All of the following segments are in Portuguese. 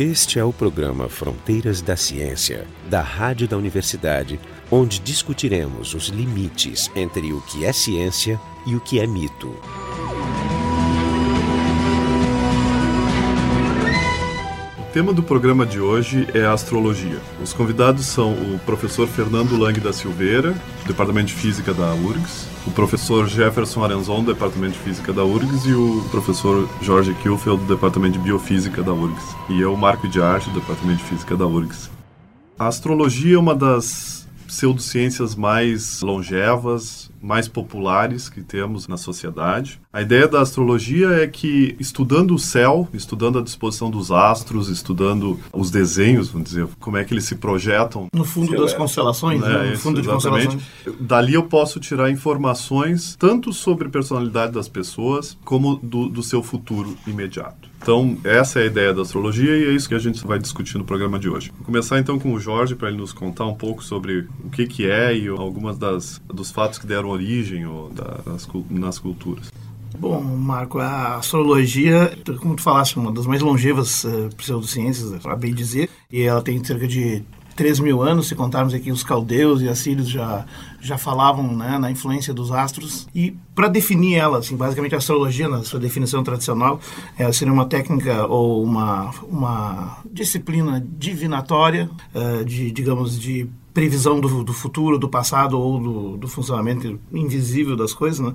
Este é o programa Fronteiras da Ciência, da Rádio da Universidade, onde discutiremos os limites entre o que é ciência e o que é mito. O tema do programa de hoje é a astrologia. Os convidados são o professor Fernando Lang da Silveira, do Departamento de Física da URGS, o professor Jefferson Arenzon, do Departamento de Física da URGS, e o professor Jorge Kielfeld, do Departamento de Biofísica da URGS. E eu, Marco de Arte, do Departamento de Física da URGS. A astrologia é uma das pseudociências mais longevas, mais populares que temos na sociedade. A ideia da astrologia é que, estudando o céu, estudando a disposição dos astros, estudando os desenhos, vamos dizer, como é que eles se projetam. No fundo das constelações, né? no isso, fundo de exatamente. constelações. Dali eu posso tirar informações tanto sobre a personalidade das pessoas, como do, do seu futuro imediato. Então, essa é a ideia da astrologia e é isso que a gente vai discutir no programa de hoje. Vou começar então com o Jorge para ele nos contar um pouco sobre o que, que é e algumas das, dos fatos que deram origem ou nas, cul- nas culturas. Bom, Marco, a astrologia, como tu falaste, uma das mais longevas eh, pseudociências, para bem dizer, e ela tem cerca de 3 mil anos, se contarmos aqui os caldeus e assírios já, já falavam né, na influência dos astros. E para definir ela, assim, basicamente a astrologia, na sua definição tradicional, ela seria uma técnica ou uma, uma disciplina divinatória, eh, de, digamos, de previsão do, do futuro, do passado ou do, do funcionamento invisível das coisas, né,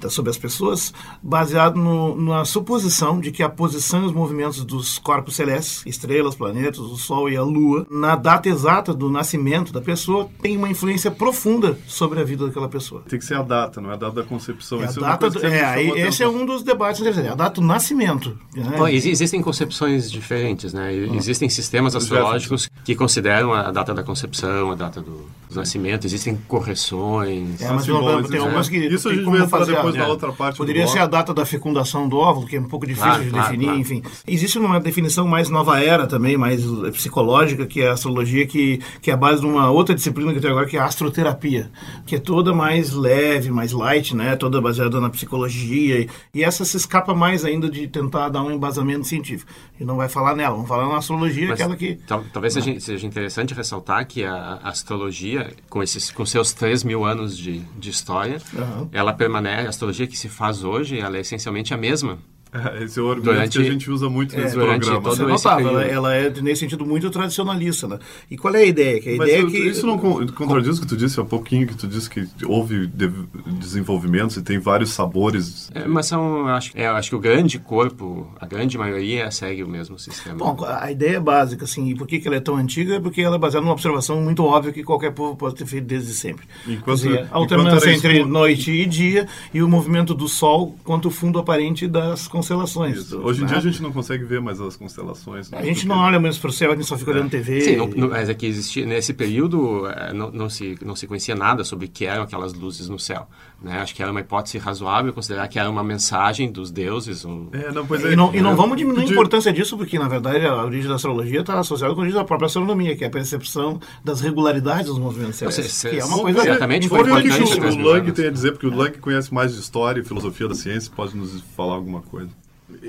da- sobre as pessoas, baseado no, na suposição de que a posição e os movimentos dos corpos celestes, estrelas, planetas, o Sol e a Lua, na data exata do nascimento da pessoa, tem uma influência profunda sobre a vida daquela pessoa. Tem que ser a data, não é a data da concepção. É a é data, do- é, esse é um dos debates interessantes, é a data do nascimento. né? Bom, exi- existem concepções diferentes, né? Hum. Existem sistemas astrológicos que consideram a data da concepção, a data do, do nascimento. Existem correções. É, mas tem é. algumas que Isso a tem gente como vai fazer depois a- na é. outra parte Poderia ser a data da fecundação do óvulo, que é um pouco difícil Claro, de claro, definir, claro. enfim. Existe uma definição mais nova era também, mais eh, psicológica, que é a astrologia, que, que é a base de uma outra disciplina que eu tenho agora, que é a astroterapia, que é toda mais leve, mais light, né? Toda baseada na psicologia. E, e essa se escapa mais ainda de tentar dar um embasamento científico. E não vai falar nela, vamos falar na astrologia, Mas aquela que... tal- talvez seja, seja interessante ressaltar que a, astrologia, com, esses, com seus 3 mil anos de, de história, Aham. ela permanece, a astrologia que se faz hoje, ela é essencialmente a mesma. É, Esse é o argumento Durante- que a gente usa muito nesse durante programa. todo Você notava, ela, ela é, nesse sentido, muito tradicionalista, né? E qual é a ideia? Que a Mas ideia é eu- que... isso não con- contradiz o que tu disse há pouquinho, que tu disse que houve de- desenvolvimentos e tem vários sabores. É, mas são, acho, é, acho que o grande corpo, a grande maioria, segue o mesmo sistema. Bom, a ideia é básica, assim, e por que, que ela é tão antiga? Porque ela é baseada numa observação muito óbvia que qualquer povo pode ter feito desde sempre. Enquanto- dizer, a alternância entre escuro- noite e dia e o movimento do Sol quanto o fundo aparente das constelações. Isso. Hoje em né? dia a gente não consegue ver mais as constelações. né? A gente Porque- não olha mais para o céu, a gente só fica olhando TV. Sim, não, não- mas é que existia, nesse período eh, não, não, se, não se conhecia nada sobre o que eram aquelas luzes no céu. Né? Acho que era uma hipótese razoável considerar que era uma mensagem dos deuses. Ou... É, não, pois é. E não, e não É, vamos diminuir a importância disso, porque, na verdade, a origem da astrologia está associada com a origem da própria astronomia, que é a percepção das regularidades dos movimentos celestes. que é uma coisa certamente foi o que, importante o, o Lang anos. tem a dizer, porque o Lang conhece mais de história e filosofia da ciência, pode nos falar alguma coisa.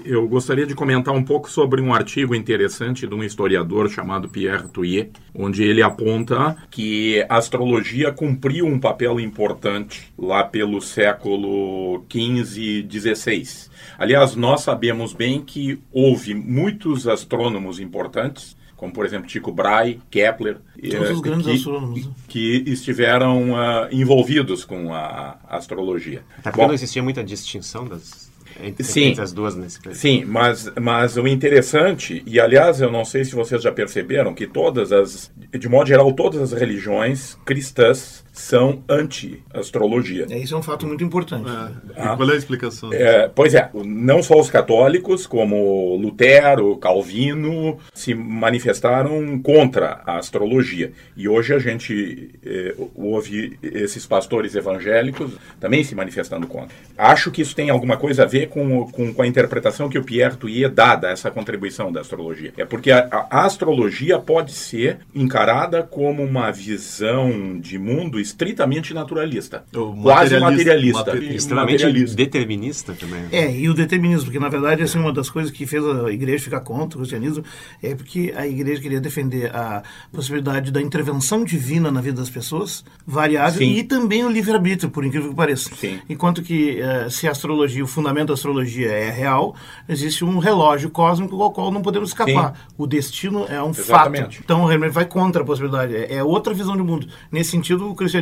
Eu gostaria de comentar um pouco sobre um artigo interessante de um historiador chamado Pierre Touillet, onde ele aponta que a astrologia cumpriu um papel importante lá pelo século XV e XVI. Aliás, nós sabemos bem que houve muitos astrônomos importantes, como por exemplo Tycho Brahe, Kepler, Todos eh, os grandes que, astrônomos, né? que estiveram ah, envolvidos com a astrologia. Até porque Bom, não existia muita distinção das, entre, Sim. entre as duas nesse período. Sim, mas, mas o interessante, e aliás eu não sei se vocês já perceberam, que todas as, de modo geral, todas as religiões cristãs são anti-astrologia. É, isso é um fato muito importante. E qual é a explicação? É, pois é, não só os católicos, como Lutero, Calvino, se manifestaram contra a astrologia. E hoje a gente eh, ouve esses pastores evangélicos também se manifestando contra. Acho que isso tem alguma coisa a ver com, com, com a interpretação que o Pierre Thuillier dá dessa contribuição da astrologia. É porque a, a, astrologia pode ser encarada como uma visão de mundo estritamente naturalista, quase materialista, materi extremamente materialista. determinista também. É, e o determinismo, porque na verdade assim, uma das coisas que fez a igreja ficar contra o cristianismo é porque a igreja queria defender a possibilidade da intervenção divina na vida das pessoas, variável, Sim. e também o livre-arbítrio, por incrível que pareça. Sim. Enquanto que uh, se a astrologia, o fundamento da astrologia é real, existe um relógio cósmico ao qual não podemos escapar. Sim. O destino é um Exatamente. fato. Então, realmente vai contra a possibilidade. É, é outra visão de mundo. Nesse sentido, o cristianismo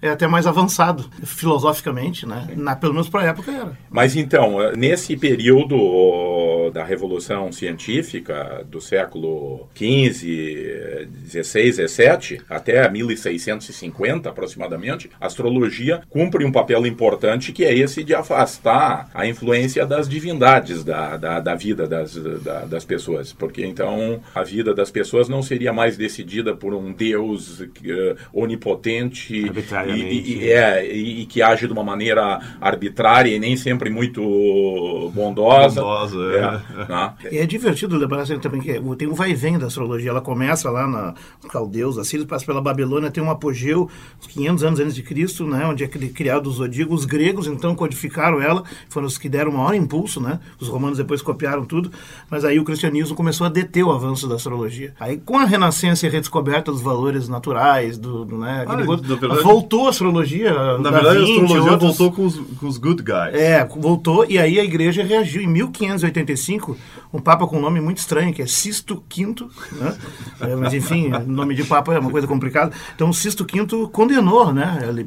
é até mais avançado, filosoficamente, né? Na, pelo menos para a época era. Mas então, eh, nesse período da Revolução Científica do século XV, XVI, XVII, até 1650 aproximadamente, a astrologia cumpre um papel importante que é esse de afastar a influência das divindades da, da, da vida das, da, das pessoas. Porque então a vida das pessoas não seria mais decidida por um Deus uh, onipotente e, e, é, e, e, que age de uma maneira arbitrária e nem sempre muito bondosa. bondosa é. É, né? é divertido lembrar assim, também que tem um vai e vem da astrologia. Ela começa lá na Caldeus, Assírios, passa pela Babilônia, tem um apogeu 500 anos antes de Cristo, né, onde é criado o zodíaco. Os gregos então codificaram ela, foram os que deram o maior impulso, né? Os romanos depois copiaram tudo, mas aí o cristianismo começou a deter o avanço da astrologia. Aí com a renascença e a redescoberta dos valores naturais, do, né, ah, verdade, voltou a astrologia. Na verdade, 20, a astrologia outros... voltou com os, com os good guys. É, voltou e aí a igreja reagiu. Em 1585, um papa com um nome muito estranho, que é Sisto V, né? Enfim, nome de papa é uma coisa complicada. Então, Sisto V condenou, né? Ele,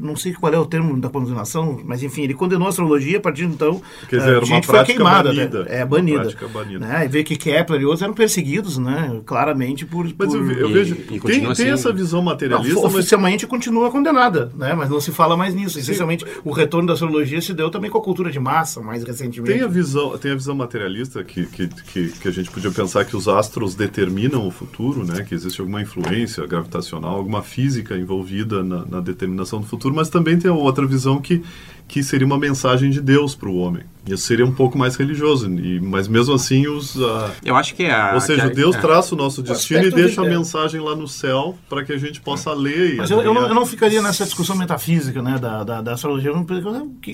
não, sei qual é o termo da condenação, mas enfim, ele condenou a astrologia a partir de então. Quer dizer, a gente foi queimada, banida. é, banida. banida. Né? E vê que Kepler e outros eram perseguidos, né? Claramente por. Mas por... eu, eu e, vejo. E tem, assim, tem essa visão materialista. Não, oficialmente mas... continua condenada, né? Mas não se fala mais nisso. Essencialmente, o retorno da astrologia se deu também com a cultura de massa, mais recentemente. Tem a visão, tem a visão materialista que, que, que, que a gente podia pensar que os astros determinam o futuro, né? Que existe alguma influência gravitacional, alguma física envolvida na, na determinação do futuro, mas também tem outra visão que que seria uma mensagem de Deus para o homem. Isso seria um pouco mais religioso, e, mas mesmo assim os. Uh, eu acho que é. A, ou seja, Deus é. traça o nosso destino o e deixa de, a mensagem lá no céu para que a gente possa é. ler. Mas eu, eu, não, eu, não, ficaria nessa discussão metafísica né, da, da, da astrologia,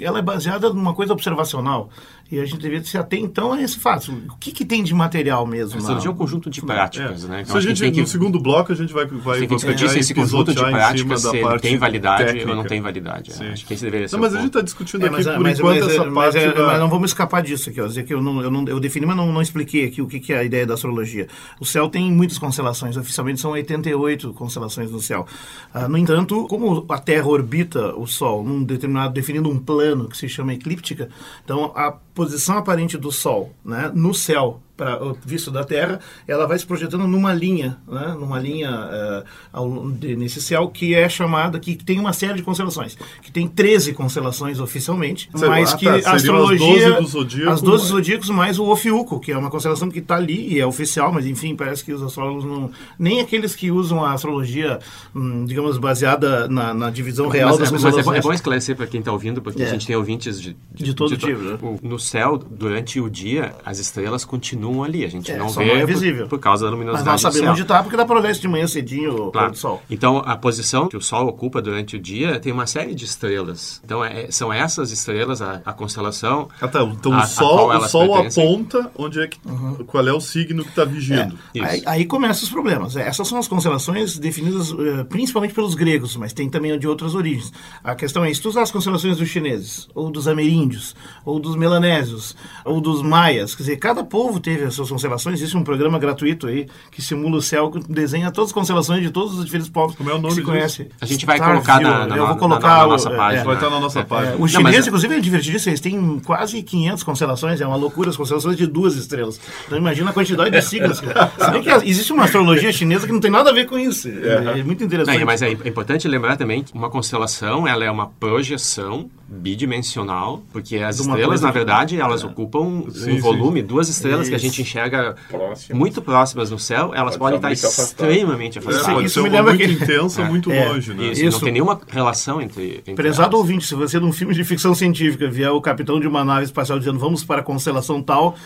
ela é baseada numa coisa observacional. E a gente deveria se ater então a esse fato. O que, que tem de material mesmo? A astrologia é um conjunto de práticas, é. né? Então, se a gente, que... no segundo bloco a gente vai vai que discutir se esse conjunto de práticas se tem validade técnica. ou não tem validade. Acho que esse deveria ser. Não, mas a gente está discutindo é, aqui mas, por mas, enquanto mas, essa mas, parte. É, da... Não vamos escapar disso aqui, ó. Dizer que eu, não, eu, não, eu defini, mas não, não expliquei aqui o que, que é a ideia da astrologia. O céu tem muitas constelações, oficialmente são 88 constelações no céu. Ah, no entanto, como a Terra orbita o Sol num determinado, definindo um plano que se chama eclíptica, então a posição aparente do Sol né, no céu para visto da Terra, ela vai se projetando numa linha, né? numa linha uh, ao, de, nesse céu que é chamada, que tem uma série de constelações, que tem 13 constelações oficialmente, Sei mas que tá, a astrologia, as 12, as 12 zodíacos mais o Ofiuco, que é uma constelação que está ali e é oficial, mas enfim, parece que os astrólogos não, nem aqueles que usam a astrologia, hum, digamos, baseada na, na divisão real mas, das é, constelações. Mas é, bom, é bom esclarecer para quem está ouvindo, porque é. a gente tem ouvintes de, de, de todo de, tipo. Né? No céu, durante o dia, as estrelas continuam continuam ali. A gente é, não vê não é visível. Por, por, causa da luminosidade Mas nós sabemos onde está porque dá para ver de manhã cedinho claro. o sol. Então, a posição que o Sol ocupa durante o dia tem uma série de estrelas. Então, é, são essas estrelas, a, a constelação. Ah, tá. Então, a, o Sol, o sol aponta onde é que, uhum. qual é o signo que está vigiando. É. Aí, aí começam os problemas. Essas são as constelações definidas uh, principalmente pelos gregos, mas tem também de outras origens. A questão é, se tu usar as constelações dos chineses, ou dos ameríndios, ou dos melanésios, ou dos maias, quer dizer, cada povo teve as suas constelações, existe um programa gratuito aí que simula o céu, que desenha todas as constelações de todos os diferentes povos Como é o nome que se conhece. A gente vai Star colocar na, na, eu vou colocar na, na nossa página. É, vai estar na nossa é, página. É, os chineses, inclusive, é divertidíssimo, eles têm quase 500 constelações, é uma loucura as constelações de duas estrelas. Então imagina a quantidade de siglas. Se que existe uma astrologia chinesa que não tem nada a ver com isso. É, é muito interessante. Não, mas é importante lembrar também que uma constelação ela é uma projeção bidimensional, porque as estrelas, na verdade, elas ocupam Sim, um sim. volume, duas estrelas que a Isso. Gente enxerga Próximas. muito próximas no céu, elas Pode podem estar estar muito afastadas. extremamente É, afastadas. pode isso ser me lembra muito que- intensa, muito É. longe, né? Isso, Isso. não tem nenhuma relação entre, entre Prezado elas. ouvinte, se você num filme de ficção científica vier o capitão de uma nave espacial dizendo vamos para a constelação tal,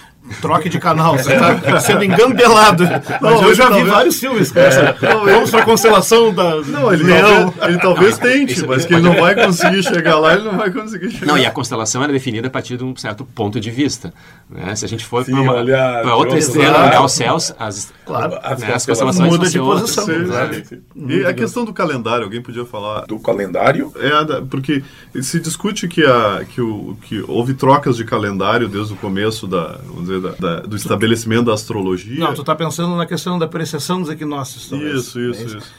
troque de canal, você está sendo engambelado. Mas eu já vi vários filmes com essa. Vamos para a constelação da Não, ele Leão. talvez, ele talvez tente, isso- mas que ele não vai conseguir chegar lá, ele não vai conseguir chegar. Não, e a constelação era definida a partir de um certo ponto de vista. né? Se a gente for para uma- para outra de estrela, olhar lado. os céus, as, Claro. As né, as constelações muda de outras. posição, Sim, né? E a questão do calendário, alguém podia falar? Do calendário, É, porque se discute que, a, que, o, que houve trocas de calendário desde o começo da, vamos dizer, da- da- do estabelecimento da astrologia. Não, tu está pensando na questão da precessão dos equinócios. talvez. Isso, isso, É isso.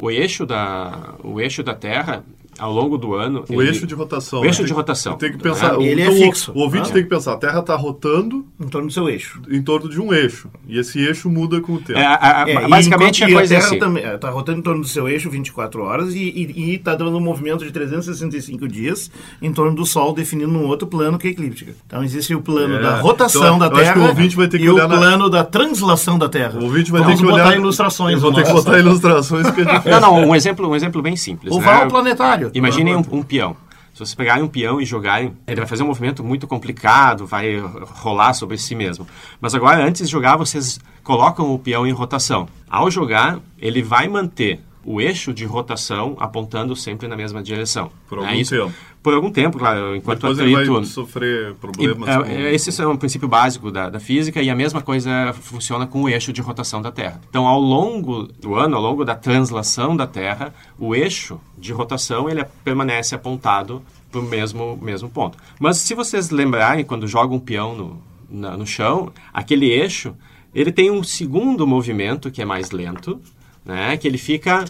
O eixo da, o eixo da Terra, ao longo do ano... O ele- eixo de rotação. O eixo né? de Tem- rotação. Tem que pensar. né? o- Ele é então, o- fixo. O, ouvinte Ah. tem que pensar: a Terra está rotando Em torno do seu eixo. em torno de um eixo. E esse eixo muda com o tempo. É, a- a- É, e basicamente, a enquanto- e coisa é Terra assim. também está rotando em torno do seu eixo 24 horas e está dando um movimento de 365 dias em torno do Sol, definindo um outro plano que é eclíptica. Então existe o plano É, da rotação então, da eu acho que Terra o ouvinte vai ter que e o olhar na- plano da translação da Terra. O ouvinte vai Vamos ter que botar olhar. ilustrações. Eu vou ter que botar ilustrações que é difícil. Não, não, um exemplo, um exemplo bem simples. Oval né? planetário. Imaginem um, um peão. Se vocês pegarem um peão e jogarem, ele vai fazer um movimento muito complicado, vai rolar sobre si mesmo. Mas agora, antes de jogar, vocês colocam o peão em rotação. Ao jogar, ele vai manter o eixo de rotação apontando sempre na mesma direção. Por né? algum tempo. Por algum tempo, claro, enquanto Depois o ele vai atrito... sofrer E, problemas. é, com- é, Esse é um princípio básico da, da física e a mesma coisa funciona com o eixo de rotação da Terra. Então, ao longo do ano, ao longo da translação da Terra, o eixo de rotação ele permanece apontado para o mesmo, mesmo ponto. Mas se vocês lembrarem, quando jogam um peão no, na- no chão, aquele eixo ele tem um segundo movimento que é mais lento, né, que ele fica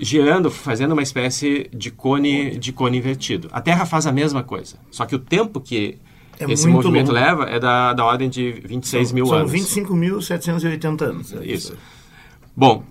girando, fazendo uma espécie de cone, de cone invertido. A Terra faz a mesma coisa, só que o tempo que É esse movimento longo. leva é da, da ordem de 26 mil São anos. 25.780 anos. É Isso. Bom,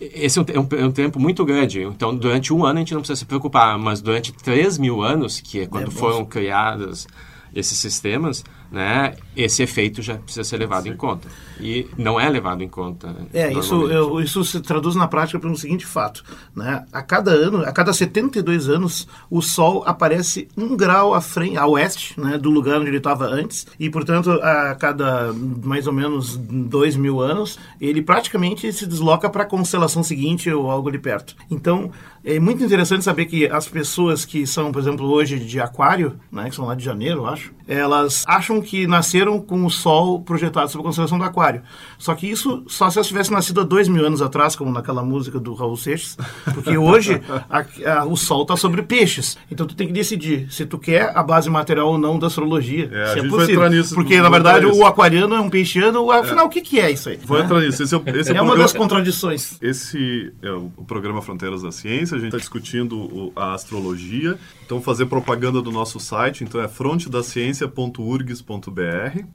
esse é um, é um- é um tempo muito grande. Então, durante um ano a gente não precisa se preocupar, mas durante 3 mil anos, que é quando bom. foram criados esses sistemas, né, esse efeito já precisa ser levado em conta. E não é levado em conta. É, isso, eu- isso se traduz na prática pelo seguinte fato. Né? A cada ano, a cada 72 anos, o Sol aparece um grau à frente, a oeste né, do lugar onde ele estava antes. E, portanto, a cada mais ou menos dois mil anos, ele praticamente se desloca para a constelação seguinte ou algo ali perto. Então, é muito interessante saber que as pessoas que são, por exemplo, hoje de Aquário, né, que são lá de janeiro, eu acho, elas acham que nasceram com o Sol projetado sobre a constelação do Aquário. Só que isso só se elas tivessem nascido há dois mil anos atrás, como naquela música do Raul Seixas, porque hoje a- a- o Sol está sobre peixes. Então tu tem que decidir se tu quer a base material ou não da astrologia. É, se é possível. nisso, porque, na verdade, o aquariano é um peixiano. Afinal, o que, que é isso aí? Vou entrar nisso. Esse é, esse É o uma programa- das contradições. Esse é o, programa Fronteiras da Ciência. A gente está discutindo a astrologia. Então, fazer propaganda do nosso site. Então, é frontedaciencia.urgs.br.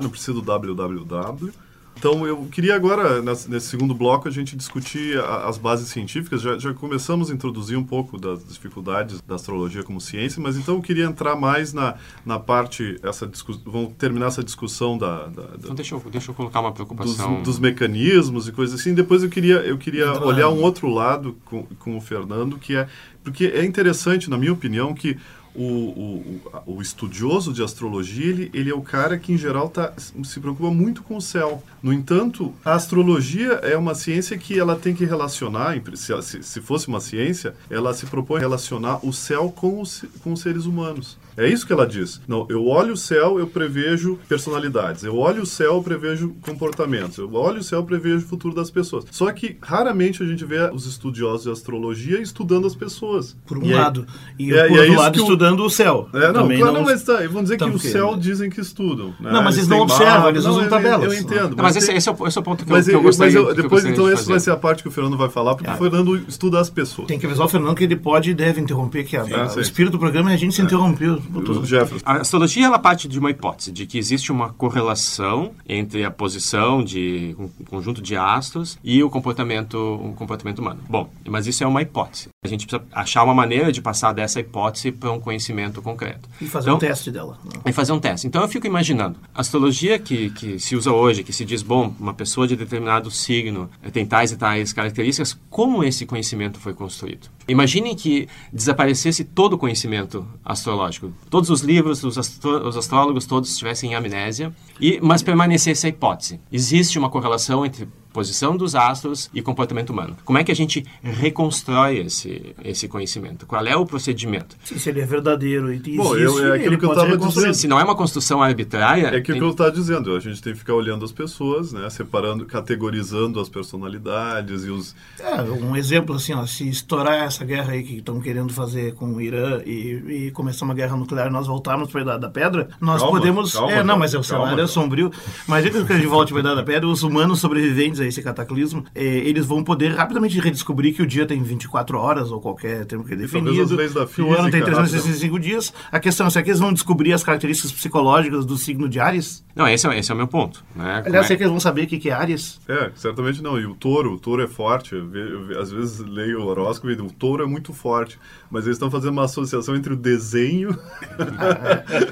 Não precisa do www. Então, eu queria agora, nesse segundo bloco, a gente discutir as bases científicas. Já, já começamos a introduzir um pouco das dificuldades da astrologia como ciência, mas então eu queria entrar mais na, na parte, essa vamos terminar essa discussão da- da- da, Então, deixa eu, deixa eu colocar uma dos, preocupação. dos mecanismos e coisas assim. Depois eu queria, eu queria olhar um outro lado com, com o Fernando, que é. Porque é interessante, na minha opinião, que o, o, o- estudioso de astrologia, ele, ele é o cara que, em geral, tá, se preocupa muito com o céu. No entanto, a astrologia é uma ciência que ela tem que relacionar, se, se fosse uma ciência, ela se propõe a relacionar o céu com os, com os seres humanos. É isso que ela diz. Não, eu olho o céu, eu prevejo personalidades. Eu olho o céu, eu prevejo comportamentos. Eu olho o céu, eu prevejo o futuro das pessoas. Só que raramente a gente vê os estudiosos de astrologia estudando as pessoas. Por um E é- lado. E, é- por e é outro lado, o- estudando o céu. É, não, Também claro, não, mas tá, vamos dizer que Então, o que- céu dizem que estudam. né? Não, mas eles não têm observam, mapa, eles não, usam eu- tabelas. Eu entendo. Não, mas tem- esse, esse é o, esse é o ponto que, mas eu, que eu eu- mas gostaria, eu- que eu depois, gostaria então, de essa vai ser a parte que o Fernando vai falar, porque Ah. o Fernando estuda as pessoas. Tem que avisar o Fernando que ele pode e deve interromper, que a- Ah, o espírito do programa é a gente se interrompeu. O Jefferson. A astrologia ela parte de uma hipótese de que existe uma correlação entre a posição de um conjunto de astros e o comportamento, o comportamento humano. Bom, mas isso é uma hipótese. A gente precisa achar uma maneira de passar dessa hipótese para um conhecimento concreto. E fazer então, um teste dela. E fazer um teste. Então eu fico imaginando, a astrologia que, que se usa hoje, que se diz, bom, uma pessoa de determinado signo tem tais e tais características, como esse conhecimento foi construído? Imaginem que desaparecesse todo o conhecimento astrológico. Todos os livros, os, astro os astrólogos todos estivessem em amnésia, e, mas permanecesse a hipótese. Existe uma correlação entre posição dos astros e comportamento humano. Como é que a gente reconstrói esse, esse conhecimento? Qual é o procedimento? Sim, se ele é verdadeiro e existe, Bom, eu, é aquilo ele que eu estava dizendo. Se não é uma construção arbitrária... É que o tem- que eu estava dizendo, a gente tem que ficar olhando as pessoas, né, separando, categorizando as personalidades e os... É, um exemplo assim, ó, se estourar essa guerra aí que estão querendo fazer com o Irã e, e começar uma guerra nuclear e nós voltarmos para a Idade da Pedra, nós Calma, podemos... calma, é, não, mas é o calma, cenário é calma. sombrio. Mas que a gente volte para a Idade da Pedra, os humanos sobreviventes a esse cataclismo, é, eles vão poder rapidamente redescobrir que o dia tem 24 horas ou qualquer tempo que é talvez definido, as leis da que o ano tem física, 365 dias. A questão é, será que eles vão descobrir as características psicológicas do signo de Ares? Não, esse é, esse é o meu ponto. Né? Aliás, é- será que eles vão saber o que é Ares? É, certamente não. E o touro, o touro é forte. Eu eu ve- às vezes leio o horóscopo e o touro é muito forte. Mas eles estão fazendo uma associação entre o desenho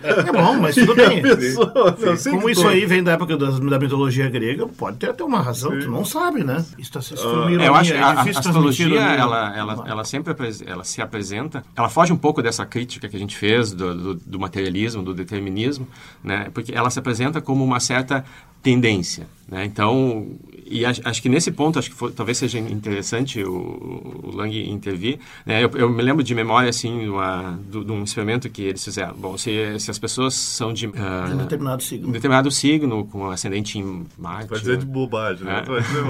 É bom, mas tudo a bem. pessoa. Eu Como isso aí vem da época das- da, mitologia grega, pode ter até uma razão, tu não sabe, né? Isso, tá, É, ironia, eu acho que é a, a astrologia, ironia. ela, ela, ela sempre ela se apresenta, ela foge um pouco dessa crítica que a gente fez do, do, do materialismo, do determinismo, né? Porque ela se apresenta como uma certa tendência, né? Então, e acho, acho que nesse ponto, acho que foi- talvez seja interessante o, o Lang intervir, né? Eu, eu me lembro de memória, assim, uma, do- de um experimento que eles fizeram. Bom, se, se as pessoas são de... De um determinado um signo. determinado signo, com ascendente em Marte... Vai dizer de bobagem, né?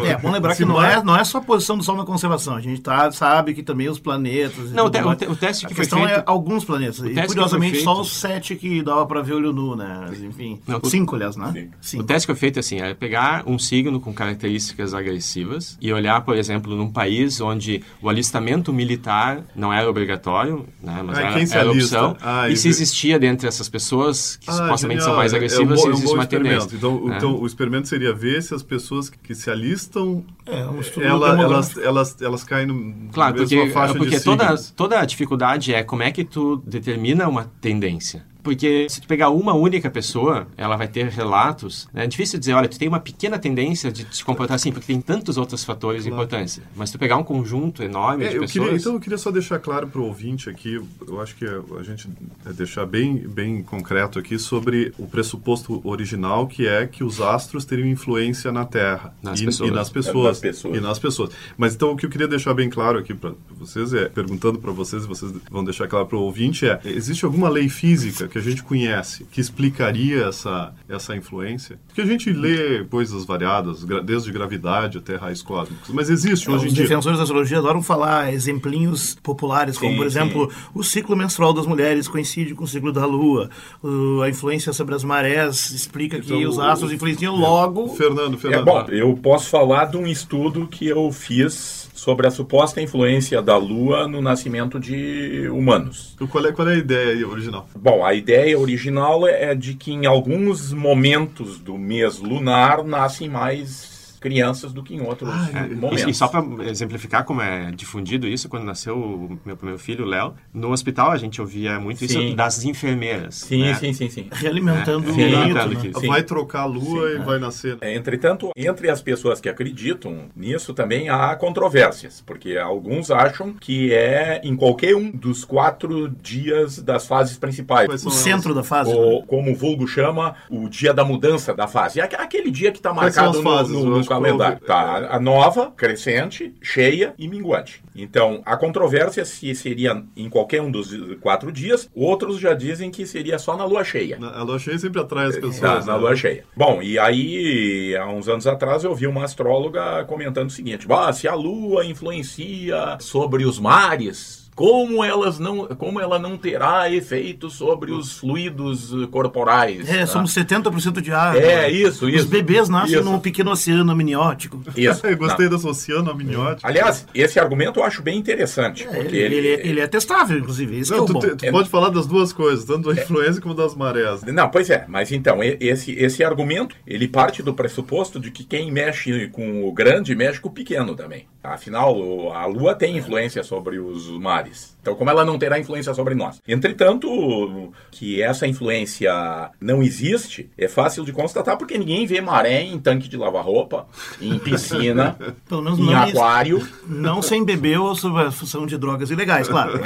É. É, bom lembrar se que não Mar- é, não é só a posição do Sol na conservação. A gente tá, sabe que também os planetas. Não, o te- o te- o teste que a foi questão é feito- alguns planetas. E curiosamente, só feito- os sete que dava pra ver olho nu, né? Mas, Enfim. Não, o- cinco, aliás, né? Cinco. O teste que foi feito assim, é pegar um signo com características agressivas e olhar, por exemplo, num país onde o alistamento militar não era obrigatório, né, mas Ah, era, era opção. Ah, e se existia dentre essas pessoas que Ah, supostamente genial. são mais É- agressivas, é um se bom, é um existe bom uma tendência. Então, né? então, o experimento seria ver se as pessoas que se alistam, É, um ela- elas, elas, elas caem no, Claro, porque, faixa porque de toda, signos. toda a dificuldade é como é que tu determina uma tendência. Porque se tu pegar uma única pessoa, ela vai ter relatos. né? É difícil dizer, olha, tu tem uma pequena tendência de se comportar assim, porque tem tantos outros fatores de importância. Mas tu pegar um conjunto enorme É, de eu pessoas... queria, então eu queria só deixar claro para o ouvinte aqui, eu acho que a gente é deixar bem, bem concreto aqui sobre o pressuposto original, que é que os astros teriam influência na Terra Nas e, pessoas. e nas Nas pessoas, pessoas. e nas pessoas. Mas então o que eu queria deixar bem claro aqui para vocês é, perguntando para vocês, e vocês vão deixar claro para o ouvinte é, existe alguma lei física que a gente conhece que explicaria essa essa influência? Porque a gente lê coisas variadas, desde gravidade até raios cósmicos, mas existe hoje Os em dia defensores da astrologia adoram falar exemplinhos populares, como, Sim, por exemplo, o ciclo menstrual das mulheres coincide com o ciclo da lua, o- a influência sobre as marés explica que Então, os o- astros influenciam logo. Fernando, É Fernando. bom, eu posso falar de um estudo que eu fiz sobre a suposta influência da Lua no nascimento de humanos. Qual é, qual é a ideia original? Bom, a ideia original é de que em alguns momentos do mês lunar nascem mais crianças do que em outros Ah, É, momentos. E, e só para exemplificar como é difundido isso, quando nasceu o meu primeiro filho, o Léo, no hospital a gente ouvia muito Sim. isso das enfermeiras. Sim, né? sim, sim, sim. Realimentando É, o mito, né? que- Sim. Vai trocar a lua e vai nascer. É, Entretanto, entre as pessoas que acreditam nisso também há controvérsias, porque alguns acham que é em qualquer um dos quatro dias das fases principais. O centro da fase. né? Ou, como o vulgo chama, o dia da mudança da fase. Aqu- Aquele dia que está marcado no, fases? no- no calendário. Tá, a nova, crescente, cheia e minguante. Então, a controvérsia se seria em qualquer um dos quatro dias, outros já dizem que seria só na lua cheia. Na- A lua cheia sempre atrai as pessoas. Tá, na né? lua cheia. Bom, e aí, há uns anos atrás, eu vi uma astróloga comentando o seguinte: ah, se a lua influencia sobre os mares. Como, elas não, como ela não terá efeito sobre os fluidos eh, corporais? É, tá? somos 70% de água. É, isso, Os isso. bebês nascem Isso. num pequeno oceano amniótico. Isso. Eu gostei Não. desse oceano amniótico. Aliás, esse argumento eu acho bem interessante. É, porque ele, ele, ele é testável, inclusive. Esse que é Não, o tu, bom. te- tu É- pode falar das duas coisas, tanto da influência como das marés. Não, pois é, mas então, esse, esse argumento, ele parte do pressuposto de que quem mexe com o grande mexe com o pequeno também. Afinal, a Lua tem influência sobre os mares. nice. Então, como ela não terá influência sobre nós. Entretanto, que essa influência não existe, é fácil de constatar porque ninguém vê maré em tanque de lavar roupa, em piscina, em aquário. Não sem beber ou sob a função de drogas ilegais, claro.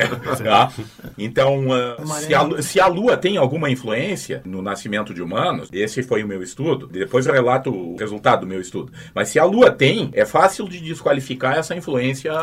Tá? Então, uh, se, a, se a Lua tem alguma influência no nascimento de humanos, esse foi o meu estudo, depois eu relato o resultado do meu estudo. Mas se a Lua tem, é fácil de desqualificar essa influência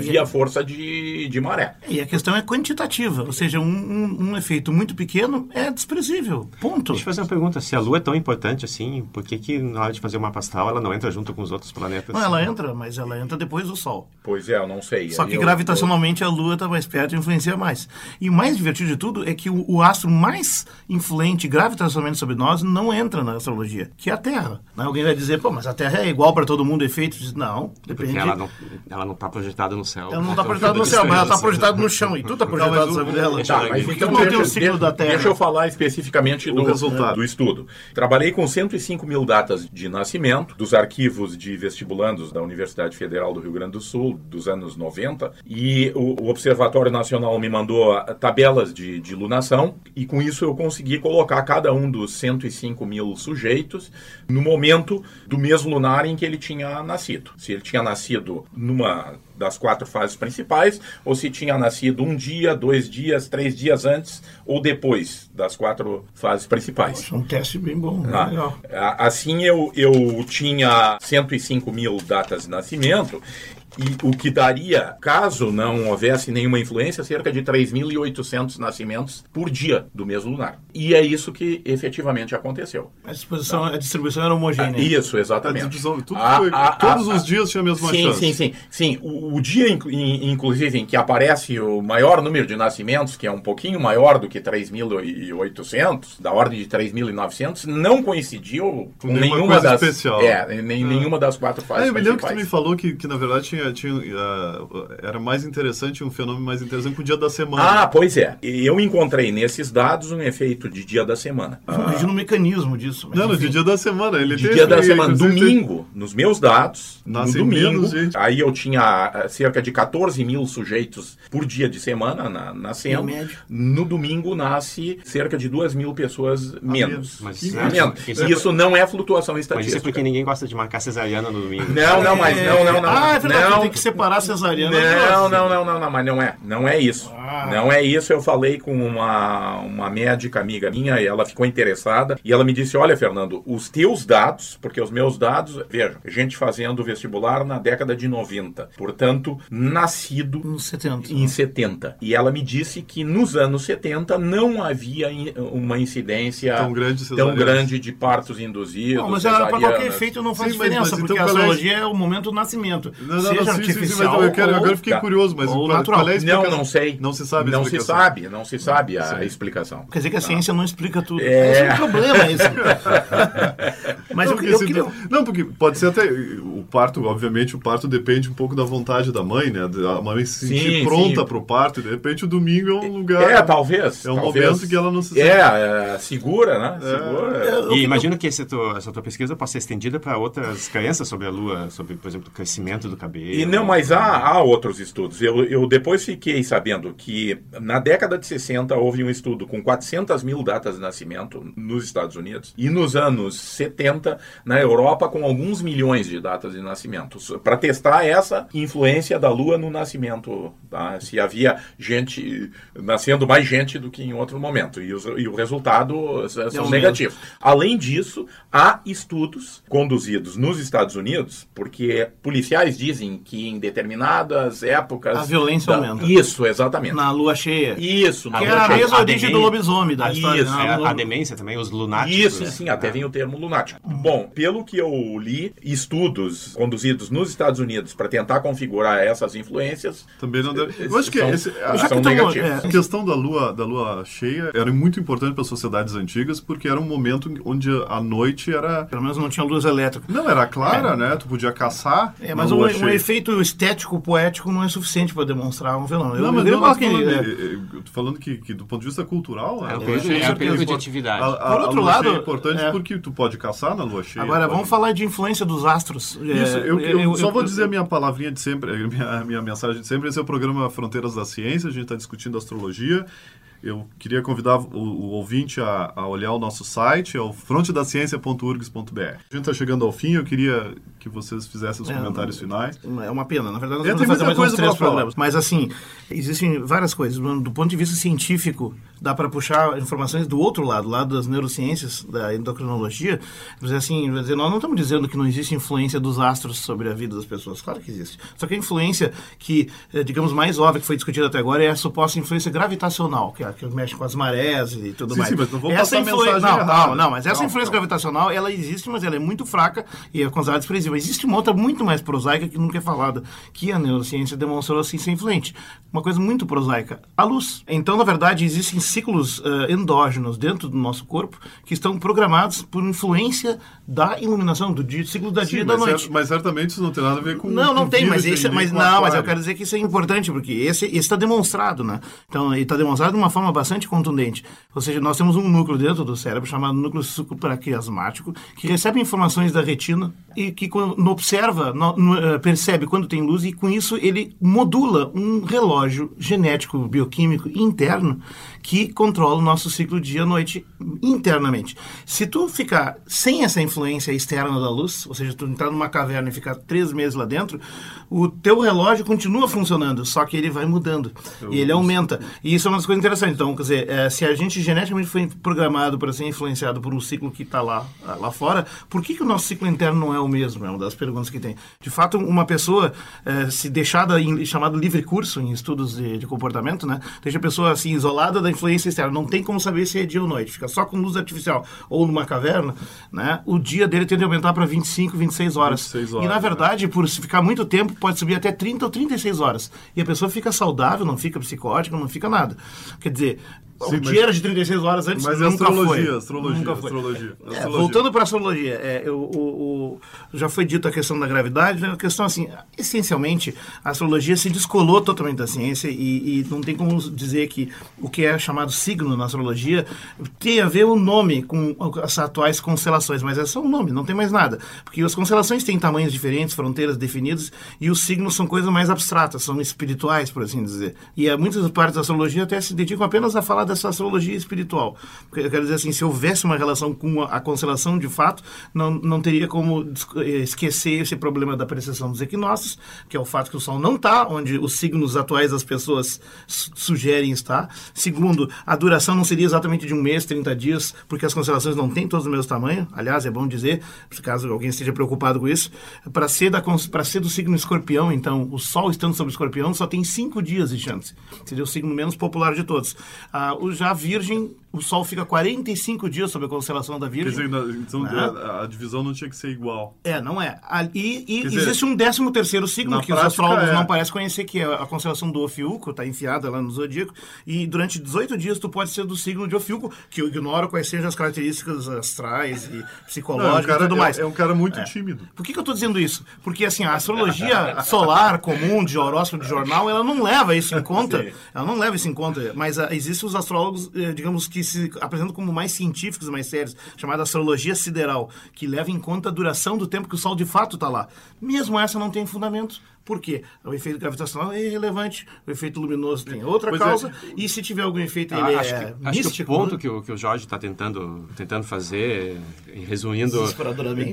via força de, de maré. E a questão é quantitativa, ou seja, um, um, um, efeito muito pequeno é desprezível. Ponto. Deixa eu fazer uma pergunta. Se a Lua é tão importante assim, por que, que na hora de fazer o mapa astral ela não entra junto com os outros planetas? Não, ela entra, mas ela entra depois do Sol. Pois é, eu não sei. Só que eu, gravitacionalmente eu... a Lua está mais perto e influencia mais. E o mais divertido de tudo é que o, o astro mais influente gravitacionalmente sobre nós não entra na astrologia, que é a Terra. Né? Alguém vai dizer, pô, mas a Terra é igual para todo mundo, efeito? Não, depende. Porque ela não está projetada no céu. Ela não está projetada no céu, mas ela está projetada no chão e tudo está projetado sobre dela. Tá, mas então, deixa, o ciclo da Terra. Deixa eu falar especificamente do resultado do estudo. Trabalhei com 105 mil datas de nascimento dos arquivos de vestibulandos da Universidade Federal do Rio Grande do Sul dos anos 90 e o, o Observatório Nacional me mandou tabelas de, de lunação e com isso eu consegui colocar cada um dos 105 mil sujeitos no momento do mês lunar em que ele tinha nascido. Se ele tinha nascido numa das quatro fases principais, ou se tinha nascido um dia, dois dias, três dias antes ou depois das quatro fases principais. É um teste bem bom, ah, legal. Assim eu, eu tinha 105 mil datas de nascimento e o que daria, caso não houvesse nenhuma influência, cerca de 3.800 nascimentos por dia do mês lunar. E é isso que efetivamente aconteceu. A, disposição, tá? a distribuição era homogênea. Ah, isso, exatamente. A divisão, tudo a, foi, a, todos os dias tinha a mesma sim, chance. Sim, sim, sim. O, o dia, inclusive, em que aparece o maior número de nascimentos, que é um pouquinho maior do que 3.800, da ordem de 3.900, não coincidiu com nenhuma das... Especial. É, nem, é. nenhuma das quatro fases é, eu me lembro que tu me falou que, que na verdade, tinha, tinha, uh, era mais interessante, um fenômeno mais interessante com o dia da semana. Ah, pois é. Eu encontrei nesses dados um efeito de dia da semana. Imagina ah. o mecanismo disso. Não, no dia da semana. Ele de dia da semana. Domingo, nos meus dados, no domingo, aí eu tinha eh, cerca de 14 mil sujeitos por dia de semana na, nascendo. No domingo nasce cerca de 2 mil pessoas menos. Mas, menos. Isso, isso, não é flutuação estatística. Mas isso é porque ninguém gosta de marcar cesariana no domingo. Não, não, mas não, não, não. Ah, é verdade, não, tem que separar cesariana. Não, não, não, não, não, mas não é. Não é isso. Ah. Não é isso. Eu falei com uma, uma médica amiga minha e ela ficou interessada e ela me disse: Olha, Fernando, os teus dados, porque os meus dados, veja, gente fazendo vestibular na década de 90, portanto, nascido em 70. em 70. E ela me disse que nos anos 70 não havia uma incidência tão grande, tão grande de partos induzidos. Não, mas para qualquer efeito não faz sim, diferença, mas, mas porque então, a astrologia é o momento do nascimento. Não, não, Seja não, sim, sim, sim, mas eu quero, agora eu fiquei tá. curioso, mas ou qual, qual é a explicação? Não, não sei. Não se sabe Não se sabe, não se sabe a sim. explicação. Quer dizer que a ciência não explica tudo. É, é um problema isso. mas não, eu, eu queria... Não, porque pode ser até... O parto, obviamente, o parto depende um pouco da vontade da mãe, né? A mãe se sentir sim, pronta para o parto, e de repente o domingo é um lugar... É, talvez. É um talvez. momento que ela não se sente... É, é segura, né? É. Segura. E imagino que essa tua, essa tua pesquisa possa ser estendida para outras crenças sobre a Lua, sobre, por exemplo, o crescimento do cabelo. E não, mas há, há outros estudos. Eu, eu depois fiquei sabendo que na década de 60 houve um estudo com 400 mil datas de nascimento nos Estados Unidos e nos anos 70 na Europa com alguns milhões de datas de nascimento para testar essa influência da Lua no nascimento, tá? se havia gente nascendo mais gente do que em outro momento e, os, e o resultado são negativos. Além disso, há estudos conduzidos nos Estados Unidos porque policiais dizem que em determinadas épocas a violência da... aumenta. Isso, exatamente. Na lua cheia. Isso, na que lua é a mesma a origem do lobisomem da história. Isso, né? a, a, demência também, os lunáticos. Isso, sim, até é. vem o termo lunático. Bom, pelo que eu li, estudos conduzidos nos Estados Unidos para tentar configurar essas influências. Também não deve. Eu acho que são, esse, a, são negativos. É. A questão da lua, da lua cheia era muito importante para as sociedades antigas porque era um momento onde a noite era. Pelo menos não tinha luz elétrica. Não, era clara, é. né? Tu podia caçar. É, mas um, um, efeito efeito estético, poético não é suficiente para demonstrar um fenômeno. Não, Eu- mas eu não, mas falo que, falando, é, eu tô falando que, que do ponto de vista cultural... É cheia é um período de atividade. A, a, Por outro a lua lado, cheia é importante é. porque tu pode caçar na lua cheia. Agora, pode- vamos falar de influência dos astros. Isso, É, eu, eu só vou eu- dizer a minha palavrinha de sempre, a minha, a minha mensagem de sempre. Esse é o programa Fronteiras da Ciência, a gente está discutindo astrologia. Eu queria convidar o, o ouvinte a, a olhar o nosso site, é o frontedaciencia.urgs.br. A gente está chegando ao fim, eu queria que vocês fizessem os É, comentários finais. É uma pena. Na verdade, nós É, vamos fazer mais uns coisa três programas. Mas, assim, existem várias coisas. Do ponto de vista científico, dá para puxar informações do outro lado, lado das neurociências, da endocrinologia. Mas, assim, nós não estamos dizendo que não existe influência dos astros sobre a vida das pessoas. Claro que existe. Só que a influência que, eh, digamos, mais óbvia que foi discutida até agora é a suposta influência gravitacional, que, é que mexe com as marés e tudo Sim, mais. sim, mas não vamos essa passar influência... mensagem Não, errada. não, não, mas essa Calma, influência calma. gravitacional, ela existe, mas ela é muito fraca e é considerada desprezível. Existe uma outra muito mais prosaica que nunca é falada, que a neurociência demonstrou assim ser influente. Uma coisa muito prosaica, a luz. Então, na verdade, existem ciclos eh, endógenos dentro do nosso corpo que estão programados por influência da iluminação, do dia, ciclo da dia Sim, e da noite. mas certamente isso não tem nada a ver com Não, não com tem, mas esse, nem mas não, mas eu quero dizer que isso é importante porque esse está demonstrado, né? Então, ele está demonstrado de uma forma bastante contundente. Ou seja, nós temos um núcleo dentro do cérebro chamado núcleo supraquiasmático que recebe informações da retina e que quando observa, eh, percebe quando tem luz e com isso ele modula um relógio genético bioquímico interno que controla o nosso ciclo dia-noite internamente. Se tu ficar sem essa influência externa da luz, ou seja, tu entrar numa caverna e ficar três meses lá dentro, o teu relógio continua funcionando, só que ele vai mudando e ele aumenta. E isso é uma das coisas interessantes. Então, quer dizer, eh, se a gente geneticamente foi programado para ser influenciado por um ciclo que está lá, lá fora, por que, que o nosso ciclo interno não é o mesmo? É uma das perguntas que tem. De fato, uma pessoa eh, se deixada em chamado livre curso em estudos de, de comportamento, né, deixa a pessoa assim isolada da influência externa, não tem como saber se é dia ou noite, fica só com luz artificial ou numa caverna, né, o dia dele tende a aumentar para 25, 26 horas. 26 e horas, na né? verdade, por se ficar muito tempo, pode subir até 30 ou 36 horas. E a pessoa fica saudável, não fica psicótica, não fica nada. Quer dizer, Sim, o dia era de 36 horas antes, Mas é nunca astrologia, foi. astrologia, Nunca foi. astrologia, É, astrologia. voltando para a astrologia, é, eu- o- o- já foi dito a questão da gravidade, né? a questão assim, essencialmente, a astrologia se descolou totalmente da ciência e, e não tem como dizer que o que é chamado signo na astrologia tem a ver o nome com as atuais constelações, mas é só um nome, não tem mais nada. Porque as constelações têm tamanhos diferentes, fronteiras definidas, e os signos são coisas mais abstratas, são espirituais, por assim dizer. E eh, muitas partes da astrologia até se dedicam apenas a falar dessa astrologia espiritual. Eu quero dizer assim, se houvesse uma relação com a, constelação de fato, não, não teria como eh, esquecer esse problema da precessão dos equinócios, que é o fato que o Sol não está onde os signos atuais das pessoas su- sugerem estar. Segundo, a duração não seria exatamente de um mês, 30 dias, porque as constelações não têm todos o mesmo tamanho. Aliás, é bom dizer, caso alguém esteja preocupado com isso, para ser, ser do signo escorpião, então, o Sol estando sobre o escorpião só tem cinco dias de chance. Seria o signo menos popular de todos. Ah, já Virgem, o Sol fica 45 dias sobre a constelação da Quer Virgem. dizer, na- então Né? a, a divisão não tinha que ser igual. É, não é. E, Quer dizer, existe um décimo terceiro signo que os astrólogos é. não parecem conhecer, que é a constelação do Ofiuco, está enfiada lá no zodíaco, e durante 18 dias tu pode ser do signo de Ofiuco, que eu ignoro quais sejam as características astrais e Não, é, um psicológicas cara, e tudo mais. é, é um cara muito É. tímido. Por que, que eu estou dizendo isso? Porque assim, a astrologia solar comum de horóscopo de jornal, ela não leva isso em conta. Ela não leva isso em conta. Mas ah, existem os astrólogos, eh, digamos, que se apresentam como mais científicos, mais sérios, chamada astrologia sideral, que leva em conta a duração do tempo que o Sol de fato está lá. Mesmo essa não tem fundamento. Por quê? O efeito gravitacional é irrelevante, o efeito luminoso tem outra Pois é. causa, e se tiver algum efeito, Ah, ele acho, é que, acho que místico. o ponto né? que o, que o Jorge está tentando, tentando fazer, resumindo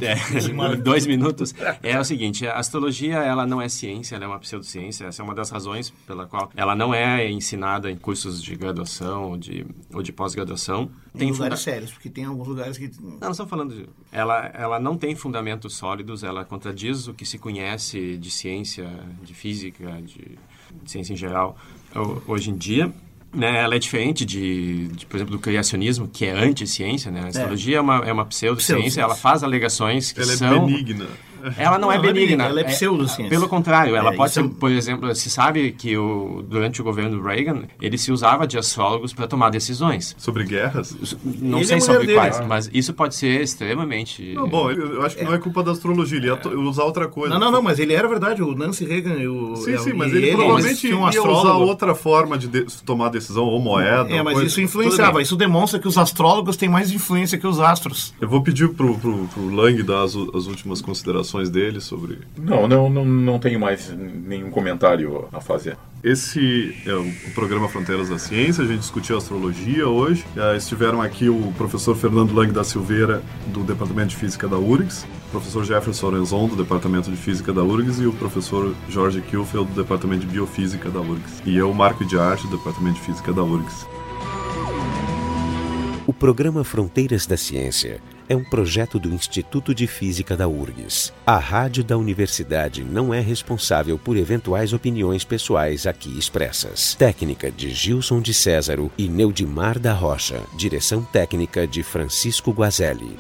é, em dois minutos, é o seguinte: a astrologia ela não é ciência, ela é uma pseudociência. Essa é uma das razões pela qual ela não é ensinada em cursos de graduação ou de, ou de pós-graduação. Tem funda- lugares sérios, porque tem alguns lugares que... não, nós estamos falando de... Ela, ela não tem fundamentos sólidos, ela contradiz o que se conhece de ciência, de física, de, de ciência em geral ho- hoje em dia. Né, ela é diferente de, de, por exemplo, do criacionismo, que é anti-ciência. Né? A astrologia é, uma, é uma pseudociência, Pseudociência. ela faz alegações que Ela é são... benigna. Ela não, é Não, é benigna. ela é pseudociência. Pelo contrário, ela É, pode ser, é- por exemplo, se sabe que o, durante o governo Reagan, ele se usava de astrólogos para tomar decisões. Sobre guerras? Não Ele sei é sobre dele. quais, mas isso pode ser extremamente... Não, bom, eu acho que não é culpa da astrologia, ele ia to- usar outra coisa. Não, não, não, mas ele era verdade, o Nancy Reagan e o. Sim, e sim, mas ele, provavelmente tinha um ia usar outra forma de, de- tomar decisão, ou moeda. É, ou mas coisa. isso influenciava. Isso demonstra que os astrólogos têm mais influência que os astros. Eu vou pedir pro, pro, pro Lang dar as, as últimas considerações dele sobre. Não, não, não, não tenho mais nenhum comentário a fazer. Esse é o, programa Fronteiras da Ciência, a gente discutiu astrologia hoje. Eh, estiveram aqui o professor Fernando Lang da Silveira, do Departamento de Física da URGS, o professor Jefferson Orenzon, do Departamento de Física da URGS, e o professor Jorge Kielfeld, do Departamento de Biofísica da URGS. E eu, Marco de Arte, do Departamento de Física da URGS. O programa Fronteiras da Ciência é um projeto do Instituto de Física da URGS. A rádio da universidade não é responsável por eventuais opiniões pessoais aqui expressas. Técnica de Gilson de Césaro e Neudimar da Rocha. Direção técnica de Francisco Guazelli.